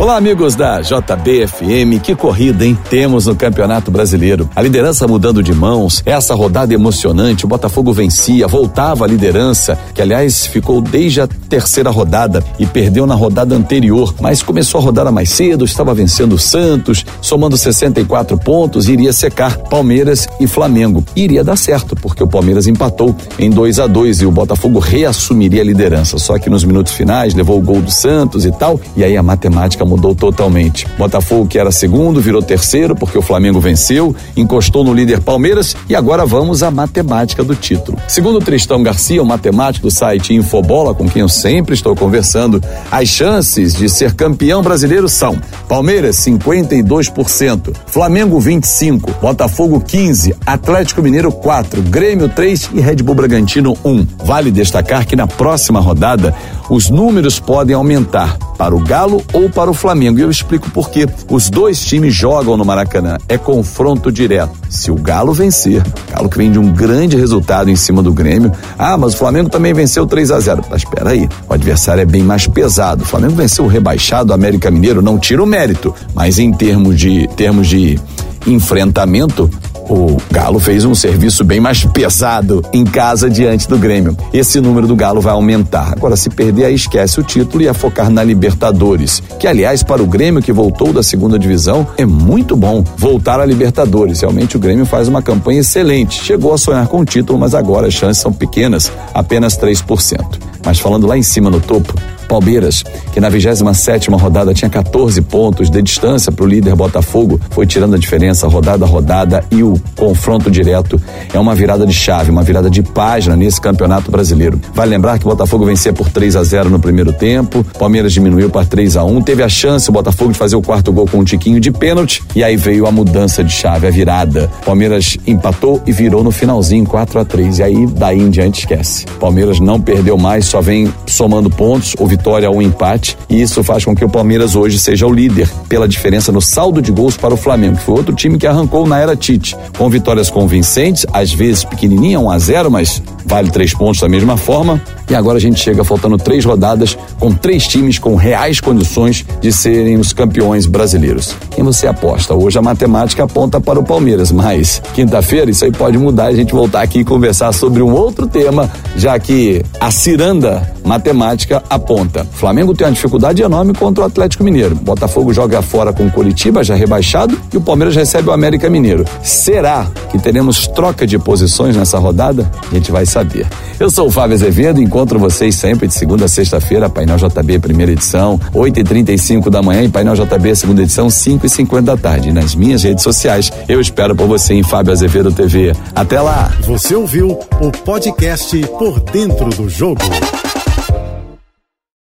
Olá, amigos da JBFM. Que corrida, hein? Temos no Campeonato Brasileiro. A liderança mudando de mãos. Essa rodada emocionante. O Botafogo vencia, voltava à liderança, que aliás ficou desde a terceira rodada e perdeu na rodada anterior, mas começou a rodada mais cedo, estava vencendo o Santos, somando 64 pontos, iria secar Palmeiras e Flamengo. Iria dar certo, porque o Palmeiras empatou em 2 a 2 e o Botafogo reassumiria a liderança. Só que nos minutos finais levou o gol do Santos e tal, e aí a matemática mudou totalmente. Botafogo, que era segundo, virou terceiro porque o Flamengo venceu, encostou no líder Palmeiras e agora vamos à matemática do título. Segundo Tristão Garcia, o matemático do site Infobola, com quem eu sempre estou conversando, as chances de ser campeão brasileiro são Palmeiras 52%, Flamengo 25, Botafogo 15, Atlético Mineiro 4, Grêmio 3 e Red Bull Bragantino 1. Vale destacar que na próxima rodada os números podem aumentar para o Galo ou para o Flamengo. E eu explico por quê. Os dois times jogam no Maracanã. É confronto direto. Se o Galo vencer, Galo que vem de um grande resultado em cima do Grêmio. Ah, mas o Flamengo também venceu 3 a 0 Mas espera aí, o adversário é bem mais pesado. O Flamengo venceu o rebaixado América Mineiro, não tira o mérito, mas em termos de termos de enfrentamento, o Galo fez um serviço bem mais pesado em casa diante do Grêmio. Esse número do Galo vai aumentar. Agora, se perder, aí esquece o título e ia focar na Libertadores. Que, aliás, para o Grêmio que voltou da segunda divisão, é muito bom voltar à Libertadores. Realmente o Grêmio faz uma campanha excelente. Chegou a sonhar com o título, mas agora as chances são pequenas, apenas 3%. Mas falando lá em cima no topo, Palmeiras, que na 27 rodada tinha 14 pontos de distância para o líder Botafogo, foi tirando a diferença rodada a rodada e o confronto direto é uma virada de chave, uma virada de página nesse campeonato brasileiro. Vale lembrar que o Botafogo vencia por 3 a 0 no primeiro tempo, Palmeiras diminuiu para 3 a 1 teve a chance o Botafogo de fazer o quarto gol com um tiquinho de pênalti e aí veio a mudança de chave, a virada. Palmeiras empatou e virou no finalzinho 4 a 3 e aí daí em diante esquece. Palmeiras não perdeu mais, só vem somando pontos, houve vitória ou empate, e isso faz com que o Palmeiras hoje seja o líder pela diferença no saldo de gols para o Flamengo, que foi outro time que arrancou na era Tite, com vitórias convincentes, às vezes pequenininha, 1 a 0, mas vale três pontos da mesma forma. E agora a gente chega faltando três rodadas com três times com reais condições de serem os campeões brasileiros. Quem você aposta? Hoje a matemática aponta para o Palmeiras, mas quinta-feira isso aí pode mudar a gente voltar aqui e conversar sobre um outro tema, já que a ciranda matemática aponta. Flamengo tem uma dificuldade enorme contra o Atlético Mineiro. Botafogo joga fora com o Curitiba, já rebaixado, e o Palmeiras recebe o América Mineiro. Será que teremos troca de posições nessa rodada? A gente vai saber. Eu sou o Fábio Azevedo, vocês sempre de segunda a sexta-feira, Painel JB, primeira edição, 8h35 da manhã e Painel JB, segunda edição, 5h50 da tarde. E nas minhas redes sociais, eu espero por você em Fábio Azevedo TV. Até lá! Você ouviu o podcast Por Dentro do Jogo.